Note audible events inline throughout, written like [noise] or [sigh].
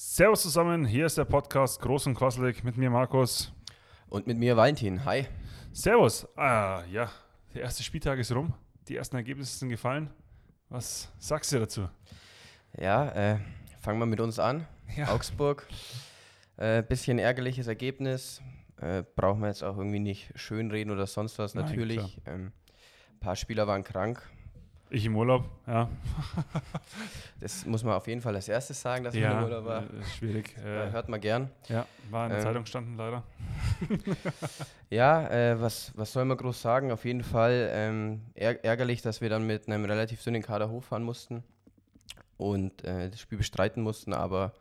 Servus zusammen, hier ist der Podcast Groß und Quasselig mit mir Markus. Und mit mir Valentin. Hi. Servus. Ah, ja, der erste Spieltag ist rum. Die ersten Ergebnisse sind gefallen. Was sagst du dazu? Ja, äh, fangen wir mit uns an. Ja. Augsburg. Äh, bisschen ärgerliches Ergebnis. Äh, brauchen wir jetzt auch irgendwie nicht schönreden oder sonst was. Natürlich. Ähm, ein paar Spieler waren krank. Ich im Urlaub, ja. [laughs] Das muss man auf jeden Fall als erstes sagen, dass man ja, im Urlaub war. äh, ist schwierig. Äh, Äh, hört man gern. ja, war in der ähm, Zeitung standen leider. [laughs] Ja, äh, was, was soll man groß sagen? Auf jeden Fall ähm, ärg ärgerlich, dass wir dann mit einem relativ dünnen Kader hochfahren mussten und äh, das Spiel bestreiten mussten, aber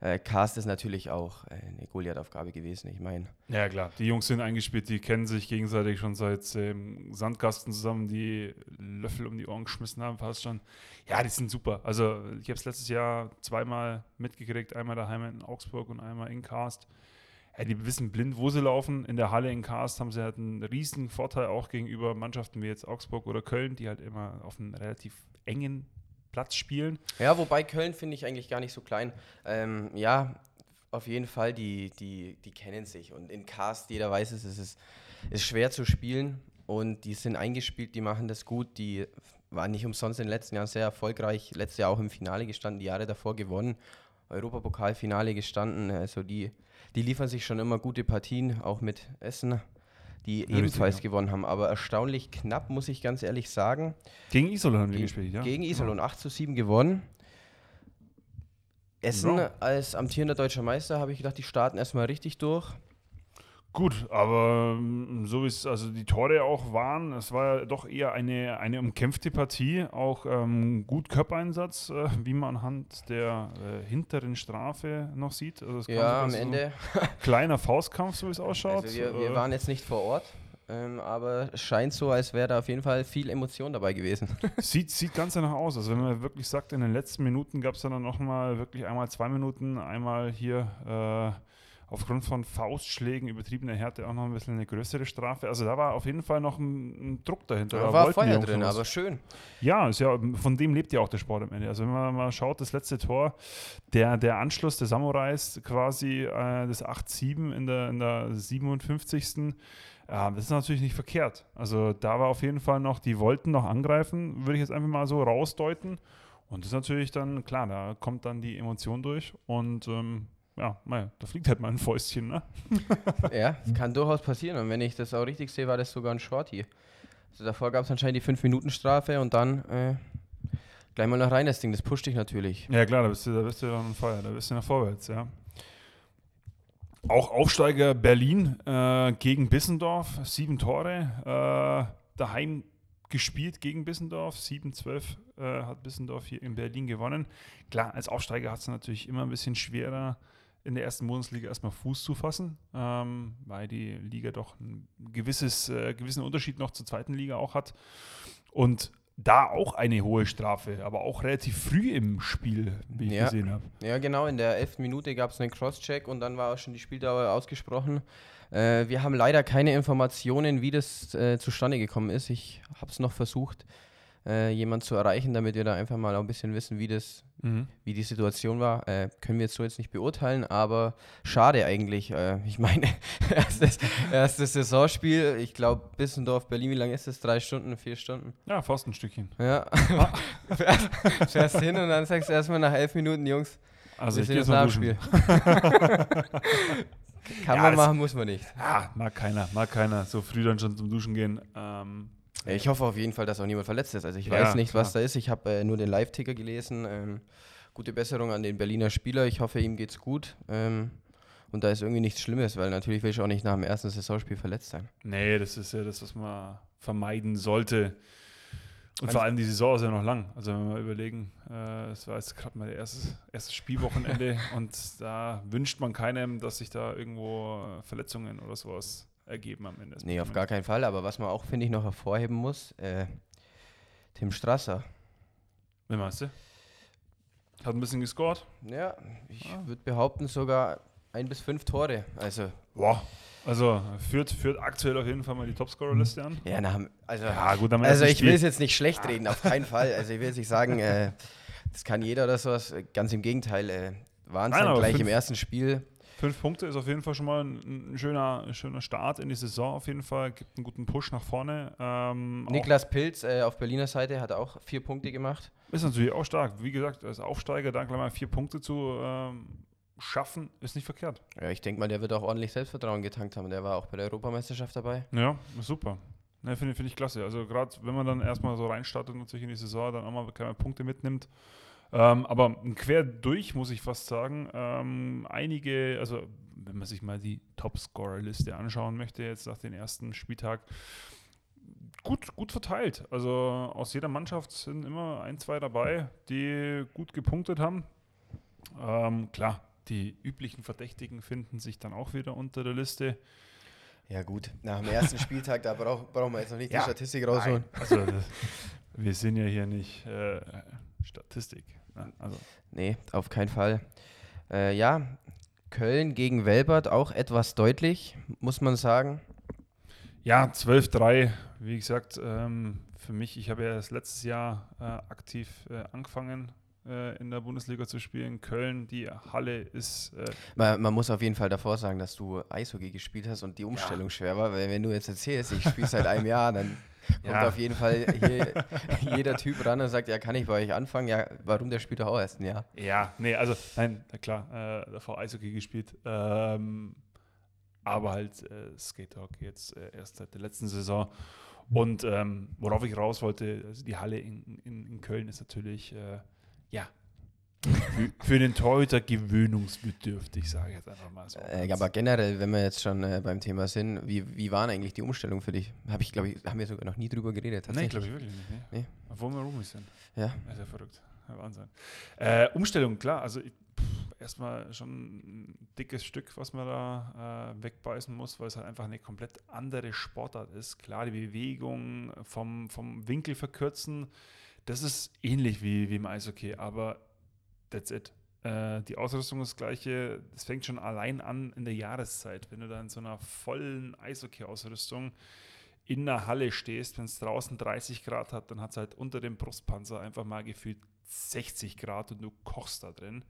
äh, Cast ist natürlich auch äh, eine Goliath-Aufgabe gewesen. Ich meine, Ja, klar. Die Jungs sind eingespielt, die kennen sich gegenseitig schon seit ähm, Sandkasten zusammen, die Löffel um die Ohren geschmissen haben, fast schon. Ja, die sind super. Also, ich habe es letztes Jahr zweimal mitgekriegt: einmal daheim in Augsburg und einmal in Cast. Ja, die wissen blind, wo sie laufen. In der Halle in Cast haben sie halt einen riesigen Vorteil auch gegenüber Mannschaften wie jetzt Augsburg oder Köln, die halt immer auf einem relativ engen Platz spielen. ja, wobei Köln finde ich eigentlich gar nicht so klein. Ähm, ja, auf jeden Fall, die, die, die kennen sich. Und in Cast, jeder weiß es, es ist, ist schwer zu spielen. Und die sind eingespielt, die machen das gut, die waren nicht umsonst in den letzten Jahren sehr erfolgreich, letztes Jahr auch im Finale gestanden, die Jahre davor gewonnen, Europapokalfinale gestanden, also die, die liefern sich schon immer gute Partien, auch mit Essen, die richtig, ebenfalls ja. gewonnen haben, aber erstaunlich knapp, muss ich ganz ehrlich sagen. Gegen Iserlohn haben Ge- gespielt, ja? Gegen Iserlohn 8 zu 7 gewonnen. Essen Ja. als amtierender deutscher Meister habe ich gedacht, die starten erstmal richtig durch. Gut, aber ähm, so wie es also die Tore auch waren, es war ja doch eher eine, eine umkämpfte Partie, auch ähm, gut Körpereinsatz, äh, wie man anhand der äh, hinteren Strafe noch sieht. Also Ja, am so Ende. [laughs] Kleiner Faustkampf, so wie es ausschaut. Also wir, wir Äh, waren jetzt nicht vor Ort, ähm, aber es scheint so, als wäre da auf jeden Fall viel Emotion dabei gewesen. [laughs] Sieht, sieht ganz danach aus. Also wenn man wirklich sagt, in den letzten Minuten gab es dann noch mal wirklich einmal zwei Minuten, einmal hier äh, aufgrund von Faustschlägen, übertriebener Härte auch noch ein bisschen eine größere Strafe. Also da war auf jeden Fall noch ein, ein Druck dahinter. Da war wollten die Feuer drin, was. aber schön. Ja, ist ja, von dem lebt ja auch der Sport am Ende. Also wenn man mal schaut, das letzte Tor, der, der Anschluss der Samurais quasi äh, das 8-7 in der, in der 57. Ja, das ist natürlich nicht verkehrt. Also da war auf jeden Fall noch, die wollten noch angreifen, würde ich jetzt einfach mal so rausdeuten. Und das ist natürlich dann, klar, da kommt dann die Emotion durch und ähm, ja, naja, da fliegt halt mal ein Fäustchen, ne? [laughs] Ja, das kann durchaus passieren. Und wenn ich das auch richtig sehe, war das sogar ein Shorty. Also davor gab es anscheinend die 5-Minuten-Strafe und dann äh, gleich mal noch rein das Ding. Das pusht dich natürlich. Ja klar, da bist du, da bist du dann fire, da bist du nach vorwärts, ja. Auch Aufsteiger Berlin äh, gegen Bissendorf, sieben Tore, äh, daheim gespielt gegen Bissendorf, 7-12 äh, hat Bissendorf hier in Berlin gewonnen. Klar, als Aufsteiger hat es natürlich immer ein bisschen schwerer, in der ersten Bundesliga erstmal Fuß zu fassen, ähm, weil die Liga doch ein gewisses, äh, gewissen Unterschied noch zur zweiten Liga auch hat. Und da auch eine hohe Strafe, aber auch relativ früh im Spiel, wie ich Ja. gesehen habe. Ja, genau. In der elften Minute gab es einen Crosscheck und dann war auch schon die Spieldauer ausgesprochen. Äh, wir haben leider keine Informationen, wie das äh, zustande gekommen ist. Ich habe es noch versucht, äh, jemanden zu erreichen, damit wir da einfach mal auch ein bisschen wissen, wie das, wie die Situation war. Äh, können wir jetzt so jetzt nicht beurteilen, aber schade eigentlich. Äh, ich meine, [laughs] erstes, erstes Saisonspiel. Ich glaube, Bissendorf, Berlin, wie lange ist das? Drei Stunden, vier Stunden? Ja, fast ein Stückchen. Ja. [laughs] fährst, fährst hin und dann sagst du erstmal nach elf Minuten, Jungs, Also wir ich sind gehe jetzt mal duschen. [laughs] Kann Ja, man machen, muss man nicht. Ah, mag keiner, mag keiner. So früh dann schon zum Duschen gehen. Ähm, Ich hoffe auf jeden Fall, dass auch niemand verletzt ist. Also ich Ja, weiß nicht, was klar. da ist. Ich habe äh, nur den Live-Ticker gelesen. Ähm, gute Besserung an den Berliner Spieler. Ich hoffe, ihm geht's gut. Ähm, und da ist irgendwie nichts Schlimmes, weil natürlich will ich auch nicht nach dem ersten Saisonspiel verletzt sein. nee, das ist ja das, was man vermeiden sollte. Und Also- vor allem die Saison ist ja noch lang. Also wenn wir mal überlegen, äh, es war jetzt gerade mal erstes, erstes Spielwochenende [laughs] und da wünscht man keinem, dass sich da irgendwo äh, Verletzungen oder sowas ergeben am Ende. Nee, auf gar keinen Fall. Aber was man auch, finde ich, noch hervorheben muss, äh, Tim Strasser. Wen meinst du? Hat ein bisschen gescored. Ja, ich Ah. würde behaupten, sogar ein bis fünf Tore. Also, Boah. Also führt, führt aktuell auf jeden Fall mal die Topscorer-Liste an. ja, na, also, Ja, gut, also ich will es jetzt nicht schlecht reden, auf keinen Fall. Also ich will jetzt nicht sagen, äh, das kann jeder oder sowas. Ganz im Gegenteil. Äh, es dann gleich fünf, im ersten Spiel. Fünf Punkte ist auf jeden Fall schon mal ein, ein schöner, ein schöner Start in die Saison auf jeden Fall. Gibt einen guten Push nach vorne. Ähm, Niklas Pilz äh, auf Berliner Seite hat auch vier Punkte gemacht. Ist natürlich auch stark. Wie gesagt, als Aufsteiger dann gleich mal vier Punkte zu ähm, schaffen, ist nicht verkehrt. Ja, ich denke mal, der wird auch ordentlich Selbstvertrauen getankt haben. Der war auch bei der Europameisterschaft dabei. Ja, super. Ne, Finde find ich klasse. Also gerade wenn man dann erstmal so reinstartet natürlich in die Saison, dann auch mal keine Punkte mitnimmt. Ähm, aber quer durch muss ich fast sagen, ähm, einige, also wenn man sich mal die Top-Scorer-Liste anschauen möchte, jetzt nach dem ersten Spieltag, gut, gut verteilt. Also aus jeder Mannschaft sind immer ein, zwei dabei, die gut gepunktet haben. Ähm, klar, die üblichen Verdächtigen finden sich dann auch wieder unter der Liste. Ja, gut. Nach dem ersten Spieltag, da brauch, brauchen wir jetzt noch nicht ja, die Statistik rausholen. Also, das, wir sind ja hier nicht äh, Statistik. Also. Nee, auf keinen Fall. Äh, ja, Köln gegen Welbert auch etwas deutlich, muss man sagen. Ja, 12-3. Wie gesagt, ähm, für mich, ich habe ja das letztes Jahr äh, aktiv äh, angefangen in der Bundesliga zu spielen. Köln, die Halle ist. Äh man, man, muss auf jeden Fall davor sagen, dass du Eishockey gespielt hast und die Umstellung ja. schwer war, weil wenn du jetzt erzählst, ich spiele seit einem Jahr, dann [laughs] kommt ja. auf jeden Fall hier [laughs] jeder Typ ran und sagt, ja, kann ich bei euch anfangen? Ja, warum der spielt doch auch erst ein Jahr? Ja, nee, also, nein, klar, äh, davor Eishockey gespielt. Ähm, aber halt äh, Skatehockey jetzt äh, erst seit der letzten Saison. Und ähm, worauf ich raus wollte, also die Halle in, in, in Köln ist natürlich äh, ja, für den Torhüter gewöhnungsbedürftig, sage ich jetzt einfach mal so. Äh, aber generell, wenn wir jetzt schon äh, beim Thema sind, wie, wie waren eigentlich die Umstellungen für dich? Habe ich, glaube ich, haben wir sogar noch nie drüber geredet. Nein, glaube ich wirklich nicht. Nee. nee. Obwohl wir rum sind. Ja. Das ist ja verrückt. Wahnsinn. Äh, Umstellung, klar. Also erstmal schon ein dickes Stück, was man da äh, wegbeißen muss, weil es halt einfach eine komplett andere Sportart ist. Klar, die Bewegung vom, vom Winkel verkürzen das ist ähnlich wie, wie im Eishockey, aber that's it. Äh, die Ausrüstung ist das gleiche. Es fängt schon allein an in der Jahreszeit. Wenn du da in so einer vollen Eishockey-Ausrüstung in der Halle stehst, wenn es draußen 30 Grad hat, dann hat es halt unter dem Brustpanzer einfach mal gefühlt 60 Grad und du kochst da drin.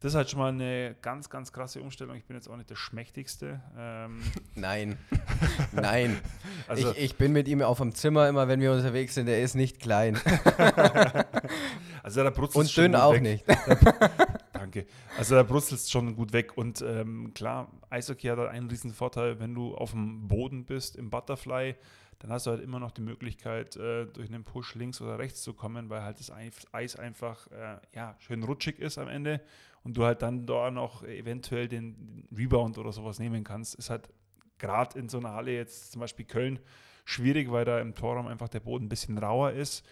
Das ist halt schon mal eine ganz, ganz krasse Umstellung. Ich bin jetzt auch nicht der Schmächtigste. Ähm [laughs] Nein, [laughs] nein. Also ich, ich, bin mit ihm auf dem Zimmer immer, wenn wir unterwegs sind. Er ist nicht klein. [laughs] also der brutzelt Und dünn auch weg. nicht. Danke. Also der brutzelt schon gut weg. Und ähm, klar, Eishockey hat halt einen riesen Vorteil, wenn du auf dem Boden bist, im Butterfly, dann hast du halt immer noch die Möglichkeit, äh, durch einen Push links oder rechts zu kommen, weil halt das Eis einfach äh, ja, schön rutschig ist am Ende und du halt dann da noch eventuell den Rebound oder sowas nehmen kannst, ist halt gerade in so einer Halle jetzt zum Beispiel Köln schwierig, weil da im Torraum einfach der Boden ein bisschen rauer ist.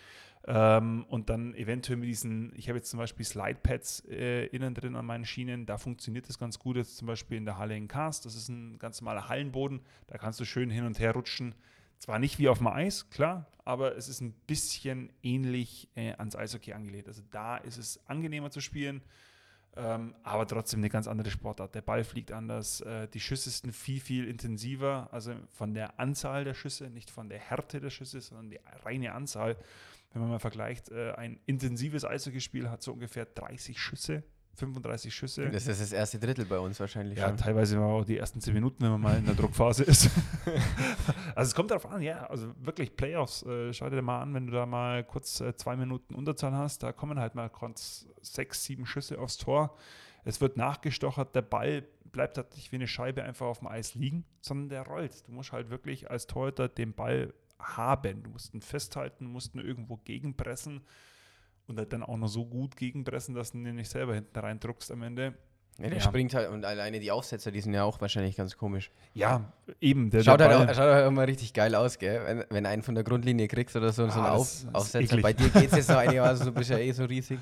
Ähm, und dann eventuell mit diesen, ich habe jetzt zum Beispiel Slidepads äh, innen drin an meinen Schienen, da funktioniert das ganz gut. Jetzt zum Beispiel in der Halle in Cast, das ist ein ganz normaler Hallenboden, da kannst du schön hin und her rutschen. Zwar nicht wie auf dem Eis, klar, aber es ist ein bisschen ähnlich äh, ans Eishockey angelehnt. Also da ist es angenehmer zu spielen. Ähm, aber trotzdem eine ganz andere Sportart. Der Ball fliegt anders, äh, die Schüsse sind viel, viel intensiver, also von der Anzahl der Schüsse, nicht von der Härte der Schüsse, sondern die reine Anzahl. Wenn man mal vergleicht, äh, ein intensives Eishockeyspiel hat so ungefähr 30 Schüsse 35 Schüsse. Das ist das erste Drittel bei uns wahrscheinlich. Ja, schon. teilweise auch die ersten 10 Minuten, wenn man mal in der Druckphase ist. [laughs] also es kommt darauf an, ja, also wirklich Playoffs, äh, schau dir mal an, wenn du da mal kurz äh, zwei Minuten Unterzahl hast, da kommen halt mal kurz sechs, sieben Schüsse aufs Tor. Es wird nachgestochert, der Ball bleibt halt nicht wie eine Scheibe einfach auf dem Eis liegen, sondern der rollt. Du musst halt wirklich als Torhüter den Ball haben. Du musst ihn festhalten, musst ihn irgendwo gegenpressen und halt dann auch noch so gut gegenpressen, dass du ihn nicht selber hinten reindruckst am Ende. Ja, der ja. springt halt und alleine die Aufsetzer, die sind ja auch wahrscheinlich ganz komisch. Ja, eben. Der, schaut, der halt auch, schaut halt immer richtig geil aus, gell? Wenn, wenn einen von der Grundlinie kriegst oder so, ah, so einen Auf, Aufsetzer. Bei dir geht es jetzt noch einigermaßen, du bist ja eh so riesig.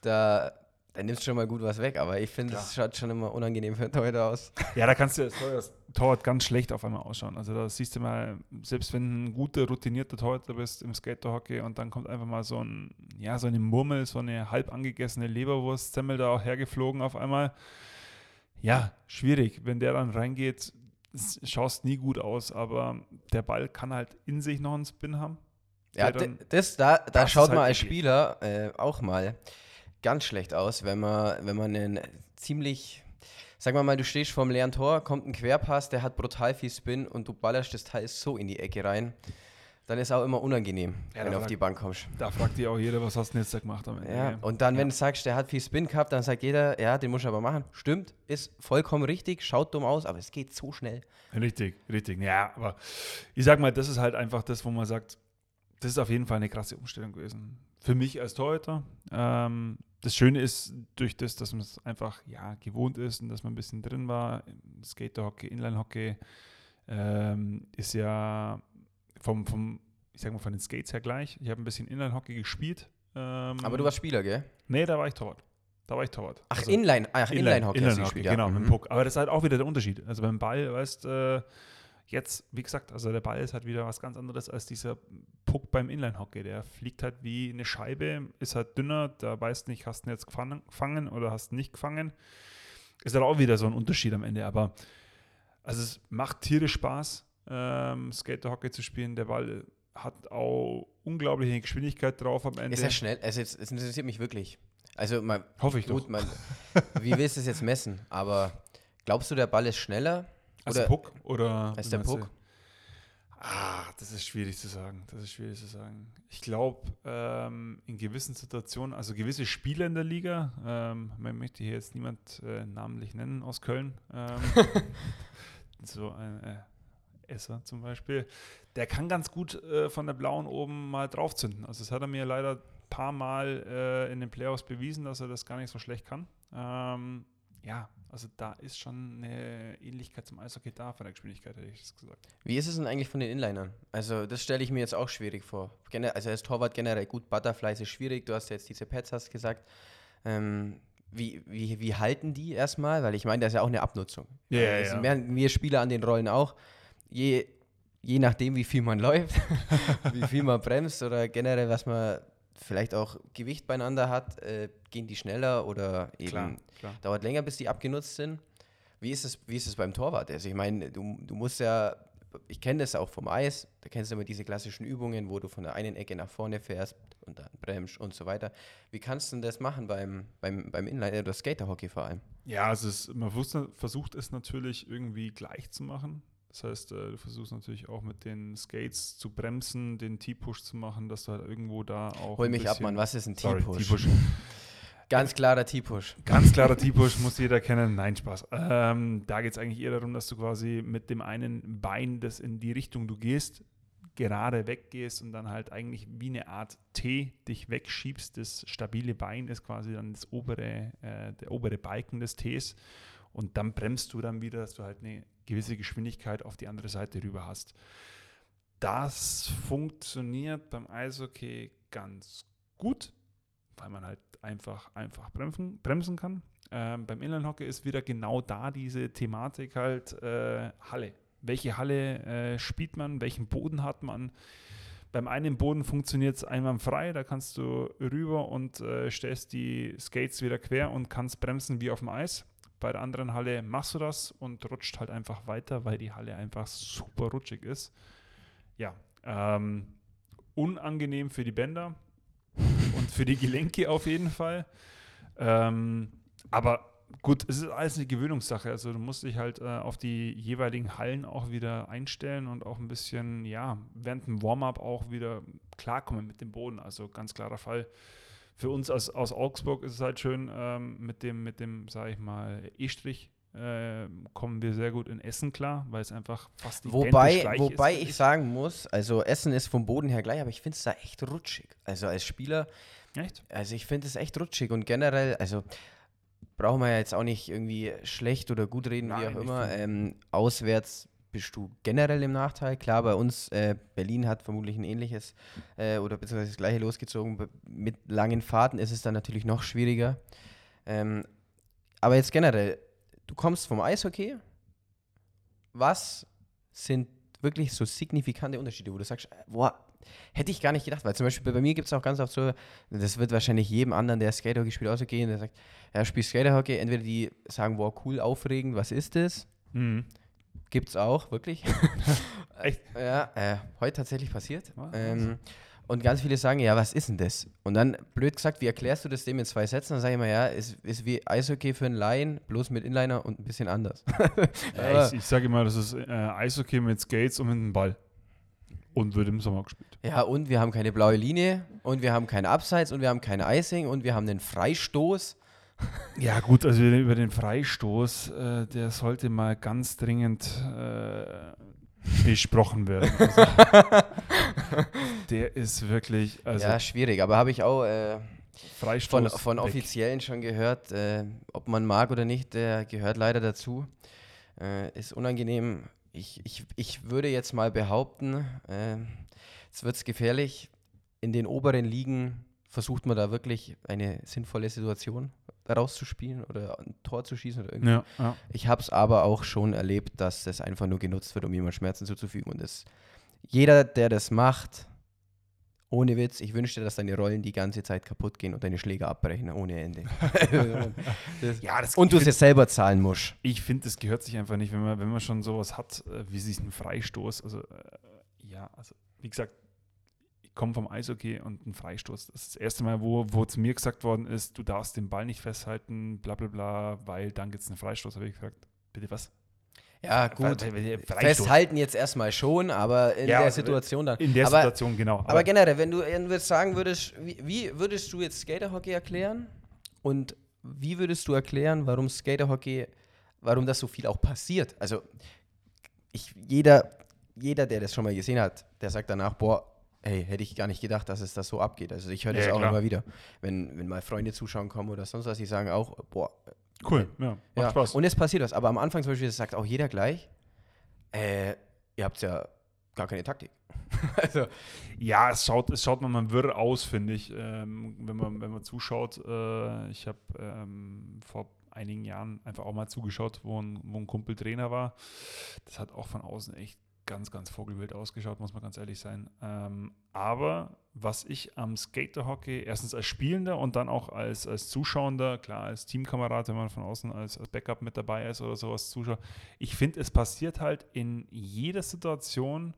Da, da nimmst du schon mal gut was weg, aber ich finde, es schaut schon immer unangenehm für Torhüter aus. Ja, da kannst du das Torwart ganz schlecht auf einmal ausschauen. Also da siehst du mal, selbst wenn du ein guter, routinierter Torhüter bist im Skaterhockey und dann kommt einfach mal so ein, ja, so eine Murmel, so eine halb angegessene Leberwurstsemmel da auch hergeflogen auf einmal. Ja, schwierig. Wenn der dann reingeht, schaust nie gut aus, aber der Ball kann halt in sich noch einen Spin haben. Ja, das, da, da schaut man halt als Spieler äh, auch mal ganz schlecht aus, wenn man, wenn man einen ziemlich, sagen wir mal, du stehst vorm leeren Tor, kommt ein Querpass, der hat brutal viel Spin und du ballerst das Teil so in die Ecke rein. Dann ist auch immer unangenehm, Ja, wenn du auf die Bank kommst. Da fragt dir auch jeder, was hast du denn jetzt da gemacht am Ende? Ja, und dann, wenn Ja. du sagst, der hat viel Spin gehabt, dann sagt jeder, ja, den muss ich aber machen. Stimmt, ist vollkommen richtig, schaut dumm aus, aber es geht so schnell. Richtig, richtig. Ja, aber ich sag mal, das ist halt einfach das, wo man sagt, das ist auf jeden Fall eine krasse Umstellung gewesen. Für mich als Torhüter. Ähm, das Schöne ist, durch das, dass man es einfach ja, gewohnt ist und dass man ein bisschen drin war, Skaterhockey, Inline-Hockey, ähm, ist ja vom, vom, ich sag mal, von den Skates her gleich. Ich habe ein bisschen Inline-Hockey gespielt. Ähm, Aber du warst Spieler, gell? Nee, da war ich Torwart. Da war ich Torwart. Ach, Also- Inline, ach, Inline-Hockey hast du Inline-Hockey, gespielt, ja. genau, mit dem Mhm. Puck. Aber das ist halt auch wieder der Unterschied. Also beim Ball, weißt äh, jetzt, wie gesagt, also der Ball ist halt wieder was ganz anderes als dieser Puck beim Inline-Hockey. Der fliegt halt wie eine Scheibe, ist halt dünner, da weißt du nicht, hast du ihn jetzt gefangen, oder hast du nicht gefangen. Ist halt auch wieder so ein Unterschied am Ende. Aber also es macht tierisch Spaß, ähm, Skater-Hockey zu spielen. Der Ball hat auch unglaubliche Geschwindigkeit drauf am Ende. Ist er schnell? Also jetzt, es interessiert mich wirklich. Also man, Hoffe ich doch. gut, man, wie willst du es jetzt messen? Aber glaubst du, der Ball ist schneller? Als Oder- Puck oder wie der? Puck? Ah, das ist schwierig zu sagen. Das ist schwierig zu sagen. Ich glaube, ähm, in gewissen Situationen, also gewisse Spieler in der Liga, ähm, man möchte hier jetzt niemand äh, namentlich nennen aus Köln, ähm, [laughs] so ein äh, Esser zum Beispiel, der kann ganz gut äh, von der blauen oben mal draufzünden. Also das hat er mir leider ein paar Mal äh, in den Playoffs bewiesen, dass er das gar nicht so schlecht kann. Ähm, ja, also da ist schon eine Ähnlichkeit zum Eishockey da von der Geschwindigkeit, hätte ich das gesagt. Wie ist es denn eigentlich von den Inlinern? Also, das stelle ich mir jetzt auch schwierig vor. Also, als Torwart generell gut, Butterflies ist schwierig. Du hast ja jetzt diese Pads hast gesagt. Ähm, wie, wie, wie halten die erstmal? Weil ich meine, das ist ja auch eine Abnutzung. Ja, ja, das ja. wir Spieler an den Rollen auch. Je, je nachdem, wie viel man [laughs] läuft, wie viel man bremst oder generell, was man vielleicht auch Gewicht beieinander hat, äh, gehen die schneller oder eben Klar, klar. dauert länger, bis die abgenutzt sind. Wie ist es, wie ist es beim Torwart? Also ich meine, du, du musst ja, ich kenne das auch vom Eis, da kennst du immer diese klassischen Übungen, wo du von der einen Ecke nach vorne fährst und dann bremst und so weiter. Wie kannst du denn das machen beim, beim, beim Inline- oder Skaterhockey vor allem? Ja, also es, man versucht es natürlich irgendwie gleich zu machen. Das heißt, äh, du versuchst natürlich auch mit den Skates zu bremsen, den T-Push zu machen, dass du halt irgendwo da auch. Hol mich ab, Mann, was ist ein? T-Push. Ganz klarer T-Push. Ganz klarer T-Push, [laughs] muss jeder kennen. Nein, Spaß. Ähm, da geht es eigentlich eher darum, dass du quasi mit dem einen Bein, das in die Richtung du gehst, gerade weggehst und dann halt eigentlich wie eine Art T dich wegschiebst. Das stabile Bein ist quasi dann das obere, äh, der obere Balken des Ts. Und dann bremst du dann wieder, dass du halt eine gewisse Geschwindigkeit auf die andere Seite rüber hast. Das funktioniert beim Eishockey ganz gut, weil man halt einfach, einfach bremsen, bremsen kann. Ähm, beim Inline-Hockey ist wieder genau da diese Thematik halt äh, Halle. Welche Halle äh, spielt man? Welchen Boden hat man? Beim einen Boden funktioniert es einwandfrei, da kannst du rüber und äh, stellst die Skates wieder quer und kannst bremsen wie auf dem Eis. Bei der anderen Halle machst du das und rutscht halt einfach weiter, weil die Halle einfach super rutschig ist. Ja, ähm, unangenehm für die Bänder und für die Gelenke auf jeden Fall. Ähm, aber gut, es ist alles eine Gewöhnungssache. Also du musst dich halt äh, auf die jeweiligen Hallen auch wieder einstellen und auch ein bisschen, ja, während dem Warm-up auch wieder klarkommen mit dem Boden. Also ganz klarer Fall. Für uns aus, aus Augsburg ist es halt schön, ähm, mit dem, mit dem, sage ich mal, E-Strich äh, kommen wir sehr gut in Essen klar, weil es einfach fast identisch Wobei, gleich wobei ist. ich sagen muss, also Essen ist vom Boden her gleich, aber ich finde es da echt rutschig. Also als Spieler, Echt? also ich finde es echt rutschig und generell, also brauchen wir ja jetzt auch nicht irgendwie schlecht oder gut reden, wie Nein, auch ich immer. Ähm, auswärts bist du generell im Nachteil. Klar, bei uns, äh, Berlin hat vermutlich ein ähnliches äh, oder beziehungsweise das gleiche losgezogen. Mit langen Fahrten ist es dann natürlich noch schwieriger. Ähm, aber jetzt generell, du kommst vom Eishockey. Was sind wirklich so signifikante Unterschiede, wo du sagst, äh, boah, hätte ich gar nicht gedacht, weil zum Beispiel bei mir gibt es auch ganz oft so, das wird wahrscheinlich jedem anderen, der Skaterhockey spielt, auch so gehen, der sagt, ja, spielst Skaterhockey, entweder die sagen, boah, cool, aufregend, was ist das? Mhm. Gibt's auch, wirklich. [laughs] Echt? Ja, äh, heute tatsächlich passiert. Ähm, Und ganz viele sagen, ja, was ist denn das? Und dann, blöd gesagt, wie erklärst du das dem in zwei Sätzen? Dann sage ich mal, ja, ist, ist wie Eishockey für einen Laien, bloß mit Inliner und ein bisschen anders. [laughs] Ja, ich, ich sage immer, das ist äh, Eishockey mit Skates und mit einem Ball. Und wird im Sommer gespielt. ja, und wir haben keine blaue Linie und wir haben kein Abseits und wir haben kein Icing und wir haben einen Freistoß. Ja, gut, also über den Freistoß, äh, der sollte mal ganz dringend äh, besprochen werden. Also, [laughs] der ist wirklich, also ja, schwierig, aber habe ich auch äh, Freistoß. von, von. Offiziellen schon gehört, äh, ob man mag oder nicht, der gehört leider dazu. Äh, ist unangenehm. Ich, ich, ich würde jetzt mal behaupten, äh, es wird gefährlich. In den oberen Ligen versucht man da wirklich eine sinnvolle Situation rauszuspielen oder ein Tor zu schießen oder irgendwie. Ja, ja. Ich habe es aber auch schon erlebt, dass das einfach nur genutzt wird, um jemand Schmerzen zuzufügen. Und das, jeder, der das macht, ohne Witz, ich wünschte, dass deine Rollen die ganze Zeit kaputt gehen und deine Schläger abbrechen ohne Ende. [laughs] das, Ja, das- und du es jetzt selber zahlen musst. Ich finde, das gehört sich einfach nicht, wenn man, wenn man schon sowas hat, äh, wie sich ein Freistoß. Also, äh, ja, also, wie gesagt, ich komme vom Eishockey und ein Freistoß. Das ist das erste Mal, wo, wo zu mir gesagt worden ist, du darfst den Ball nicht festhalten, bla bla bla, weil dann gibt es einen Freistoß. Habe ich gesagt, bitte was? Ja, gut. Festhalten jetzt erstmal schon, aber in Ja, der Situation dann. In der aber, Situation, genau. Aber generell, wenn du jetzt sagen würdest, wie, wie würdest du jetzt Skaterhockey erklären? Und wie würdest du erklären, warum Skaterhockey, warum das so viel auch passiert? Also, ich, jeder, jeder, der das schon mal gesehen hat, der sagt danach, boah, hey, hätte ich gar nicht gedacht, dass es das so abgeht. Also ich höre das Ja, auch klar. immer wieder. Wenn, wenn mal Freunde zuschauen kommen oder sonst was, die sagen auch, boah, cool, ja, macht ja. Spaß. Und es passiert was. Aber am Anfang zum Beispiel, das sagt auch jeder gleich, äh, ihr habt ja gar keine Taktik. [laughs] also, Ja, es schaut, es schaut manchmal wirr aus, finde ich, ähm, wenn, man, wenn man zuschaut. Äh, ich habe ähm, vor einigen Jahren einfach auch mal zugeschaut, wo ein, wo ein Kumpel Trainer war. Das hat auch von außen echt ganz, ganz vogelwild ausgeschaut, muss man ganz ehrlich sein. Ähm, aber was ich am Skaterhockey, erstens als Spielender und dann auch als, als Zuschauender, klar als Teamkamerad, wenn man von außen als, als Backup mit dabei ist oder sowas zuschaut, ich finde, es passiert halt in jeder Situation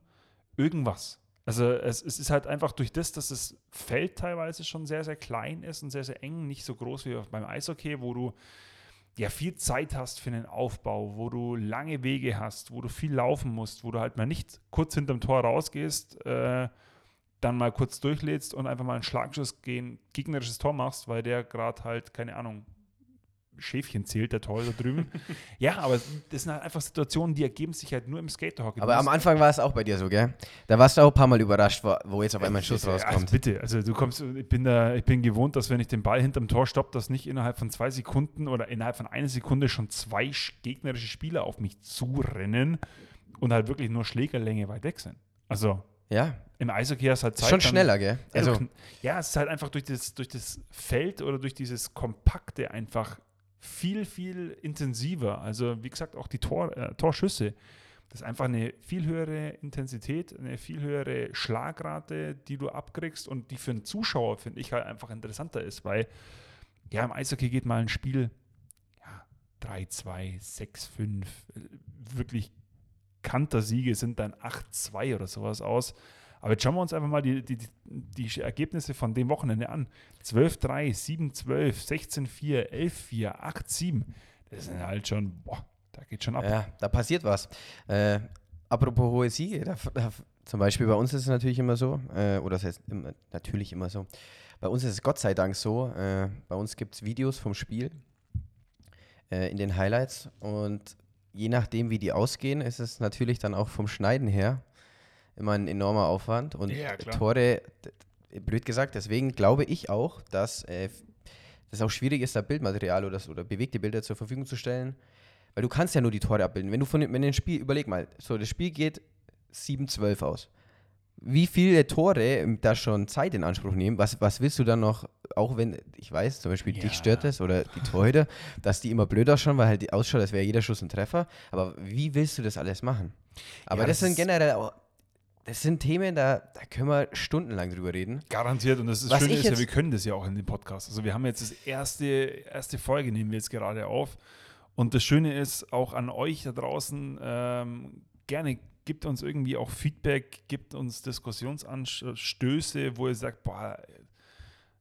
irgendwas. Also es, es ist halt einfach durch das, dass das Feld teilweise schon sehr, sehr klein ist und sehr, sehr eng, nicht so groß wie beim Eishockey, wo du ja viel Zeit hast für den Aufbau, wo du lange Wege hast, wo du viel laufen musst, wo du halt mal nicht kurz hinterm Tor rausgehst, äh, dann mal kurz durchlädst und einfach mal einen Schlagschuss gegen gegnerisches Tor machst, weil der gerade halt, keine Ahnung, Schäfchen zählt, der Tor da drüben. [laughs] ja, aber das sind halt einfach Situationen, die ergeben sich halt nur im Skaterhockey. Aber am Anfang war es auch bei dir so, gell? Da warst du auch ein paar Mal überrascht, wo, jetzt auf einmal ein Schuss Ja, Also rauskommt. bitte, also du kommst, ich bin da, ich bin gewohnt, dass wenn ich den Ball hinterm Tor stoppe, dass nicht innerhalb von zwei Sekunden oder innerhalb von einer Sekunde schon zwei sch- gegnerische Spieler auf mich zurennen und halt wirklich nur Schlägerlänge weit weg sind. Also Ja, im Eishockey hast halt Zeit. schon schneller, gell? Also, Also, ja, es ist halt einfach durch das, durch das Feld oder durch dieses Kompakte einfach viel, viel intensiver. Also, wie gesagt, auch die Tor, äh, Torschüsse. Das ist einfach eine viel höhere Intensität, eine viel höhere Schlagrate, die du abkriegst und die für einen Zuschauer, finde ich, halt einfach interessanter ist, weil ja, im Eishockey geht mal ein Spiel ja, 3-2, 6-5, äh, wirklich Kantersiege sind dann 8-2 oder sowas aus. Aber jetzt schauen wir uns einfach mal die, die, die, Ergebnisse von dem Wochenende an. 12-3, 7-12, 16-4, 11-4, 8-7. Das sind halt schon, boah, da geht schon ab. ja, da passiert was. Äh, apropos hohe Siege, da, da, zum Beispiel bei uns ist es natürlich immer so, äh, oder das heißt immer, natürlich immer so, bei uns ist es Gott sei Dank so, äh, bei uns gibt es Videos vom Spiel äh, in den Highlights und je nachdem, wie die ausgehen, ist es natürlich dann auch vom Schneiden her immer ein enormer Aufwand und Ja. Tore, blöd gesagt, deswegen glaube ich auch, dass äh, das auch schwierig ist, da Bildmaterial oder, oder bewegte Bilder zur Verfügung zu stellen, weil du kannst ja nur die Tore abbilden. Wenn du von wenn ein Spiel, überleg mal, so das Spiel geht 7-12 aus. Wie viele Tore ähm, da schon Zeit in Anspruch nehmen? Was, was willst du dann noch, auch wenn, ich weiß, zum Beispiel Ja. dich stört es oder die Torhüter, dass die immer blöd ausschauen, weil halt die ausschaut, als wäre jeder Schuss ein Treffer. Aber wie willst du das alles machen? Aber Ja, das, das sind generell auch, das sind Themen, da, da können wir stundenlang drüber reden. Garantiert. Und das, ist Was Schöne ist ja, wir können das ja auch in dem Podcast. Also wir haben jetzt das erste, erste Folge, nehmen wir jetzt gerade auf. Und das Schöne ist auch an euch da draußen, ähm, gerne gibt uns irgendwie auch Feedback, gibt uns Diskussionsanstöße, wo ihr sagt, boah,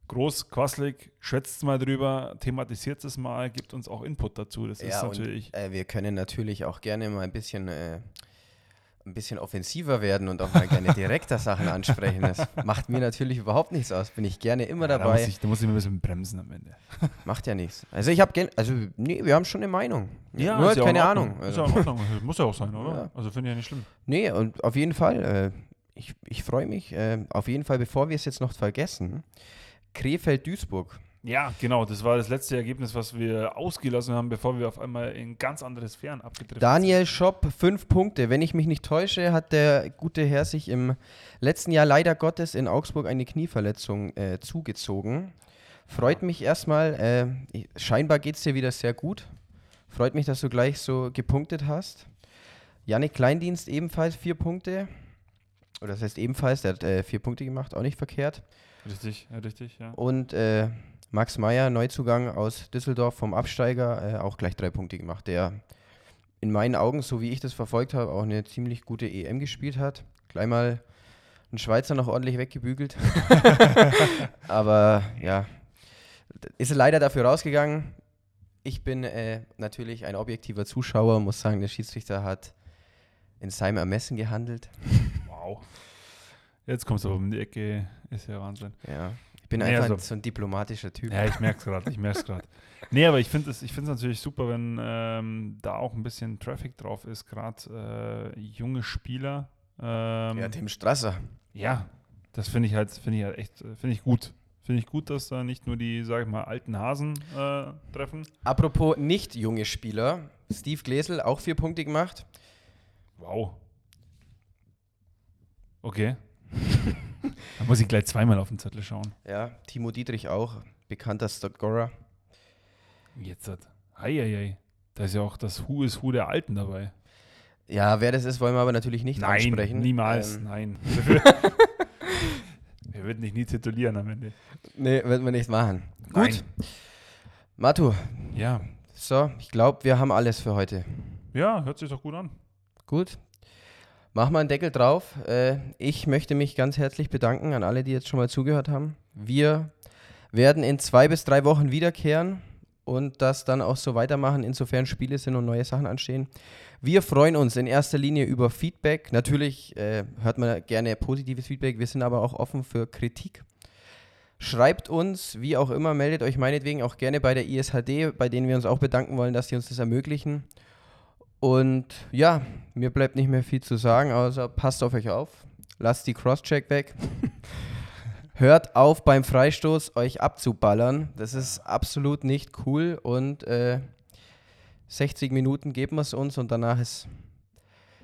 groß, quasselig, schwätzt mal drüber, thematisiert es mal, gibt uns auch Input dazu. Das ist natürlich. Und, äh, wir können natürlich auch gerne mal ein bisschen äh, ein bisschen offensiver werden und auch mal gerne [laughs] direkter Sachen ansprechen. Das macht mir natürlich überhaupt nichts aus. Bin ich gerne immer ja, dabei. Da muss, ich, da muss ich ein bisschen bremsen am Ende. [laughs] Macht ja nichts. Also ich habe also nee, wir haben schon eine Meinung. Ja, Nur halt keine Ahnung. Also. Ist ja also. [laughs] Muss ja auch sein, oder? Ja. Also finde ich ja nicht schlimm. Nee, und auf jeden Fall, äh, ich, ich freue mich. Äh, auf jeden Fall, bevor wir es jetzt noch vergessen, Krefeld-Duisburg. Ja, genau. Das war das letzte Ergebnis, was wir ausgelassen haben, bevor wir auf einmal in ganz andere Sphären abgedriftet Daniel Schopp, fünf Punkte. Wenn ich mich nicht täusche, hat der gute Herr sich im letzten Jahr leider Gottes in Augsburg eine Knieverletzung äh, zugezogen. Freut mich erstmal. Äh, scheinbar geht es dir wieder sehr gut. Freut mich, dass du gleich so gepunktet hast. Yannick Kleindienst ebenfalls vier Punkte. Oder das heißt ebenfalls, der hat äh, vier Punkte gemacht, auch nicht verkehrt. Richtig, ja, richtig, ja. Und äh, Max Meyer, Neuzugang aus Düsseldorf vom Absteiger, äh, auch gleich drei Punkte gemacht, der in meinen Augen, so wie ich das verfolgt habe, auch eine ziemlich gute EM gespielt hat. Gleich mal ein Schweizer noch ordentlich weggebügelt. [laughs] Aber ja, ist leider dafür rausgegangen. Ich bin äh, natürlich ein objektiver Zuschauer, und muss sagen, der Schiedsrichter hat in seinem Ermessen gehandelt. Wow. Jetzt kommst du um die Ecke, ist ja Wahnsinn. Ja bin nee, einfach also, so ein diplomatischer Typ. Ja, ich merke es gerade, ich merke es gerade. [laughs] Nee, aber ich finde es natürlich super, wenn ähm, da auch ein bisschen Traffic drauf ist, gerade äh, junge Spieler. Ähm, ja, Tim Strasser. Ja, das finde ich halt, finde ich halt echt, finde ich gut. Finde ich gut, dass da nicht nur die, sag ich mal, alten Hasen äh, treffen. Apropos nicht junge Spieler, Steve Gläsel auch vier Punkte gemacht. Wow. Okay. [laughs] [laughs] Da muss ich gleich zweimal auf den Zettel schauen. Ja, Timo Dietrich auch, bekannter Scorer. Jetzt hat. Heieiei. Da ist ja auch das Who is Who der Alten dabei. Ja, wer das ist, wollen wir aber natürlich nicht nein, ansprechen. Niemals, ähm. nein. [laughs] [laughs] wir würden dich nie titulieren am Ende. Nee, werden wir nicht machen. Gut. Nein. Matu. Ja. So, ich glaube, wir haben alles für heute. Ja, hört sich doch gut an. Gut, Mach mal einen Deckel drauf. Äh, ich möchte mich ganz herzlich bedanken an alle, die jetzt schon mal zugehört haben. Wir werden in zwei bis drei Wochen wiederkehren und das dann auch so weitermachen, insofern Spiele sind und neue Sachen anstehen. Wir freuen uns in erster Linie über Feedback. Natürlich äh, hört man gerne positives Feedback, wir sind aber auch offen für Kritik. Schreibt uns, wie auch immer, meldet euch meinetwegen auch gerne bei der ISHD, bei denen wir uns auch bedanken wollen, dass sie uns das ermöglichen. Und ja, mir bleibt nicht mehr viel zu sagen, außer passt auf euch auf, lasst die Crosscheck weg. [laughs] Hört auf beim Freistoß euch abzuballern. Das ist absolut nicht cool und äh, 60 Minuten geben wir es uns und danach ist,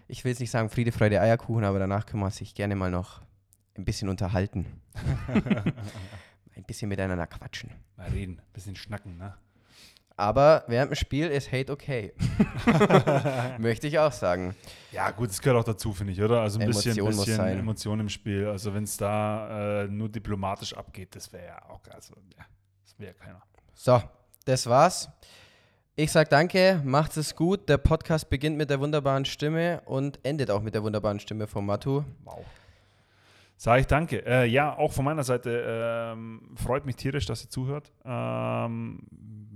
ich will jetzt nicht sagen Friede, Freude, Eierkuchen, aber danach können wir sich gerne mal noch ein bisschen unterhalten. [laughs] ein bisschen miteinander quatschen. Mal reden, ein bisschen schnacken, ne? Aber während dem Spiel ist Hate okay. [laughs] Möchte ich auch sagen. Ja, gut, das gehört auch dazu, finde ich, oder? Also ein Emotion bisschen, bisschen Emotion im Spiel. Also wenn es da äh, nur diplomatisch abgeht, das wäre ja auch, also ja, das wäre keiner. So, das war's. Ich sage danke, macht es gut. Der Podcast beginnt mit der wunderbaren Stimme und endet auch mit der wunderbaren Stimme von Matu. Wow. Sage ich danke. Äh, ja, auch von meiner Seite ähm, freut mich tierisch, dass ihr zuhört. Ähm,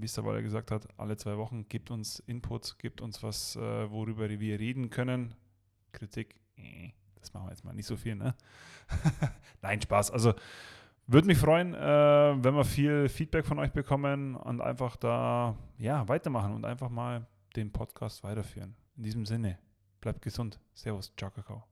wie es der Waller gesagt hat, alle zwei Wochen gebt uns Inputs, gebt uns was, äh, worüber wir reden können. Kritik, äh, das machen wir jetzt mal nicht so viel, ne? [laughs] Nein, Spaß. Also würde mich freuen, äh, wenn wir viel Feedback von euch bekommen und einfach da ja, weitermachen und einfach mal den Podcast weiterführen. In diesem Sinne, bleibt gesund. Servus, ciao, Kakao.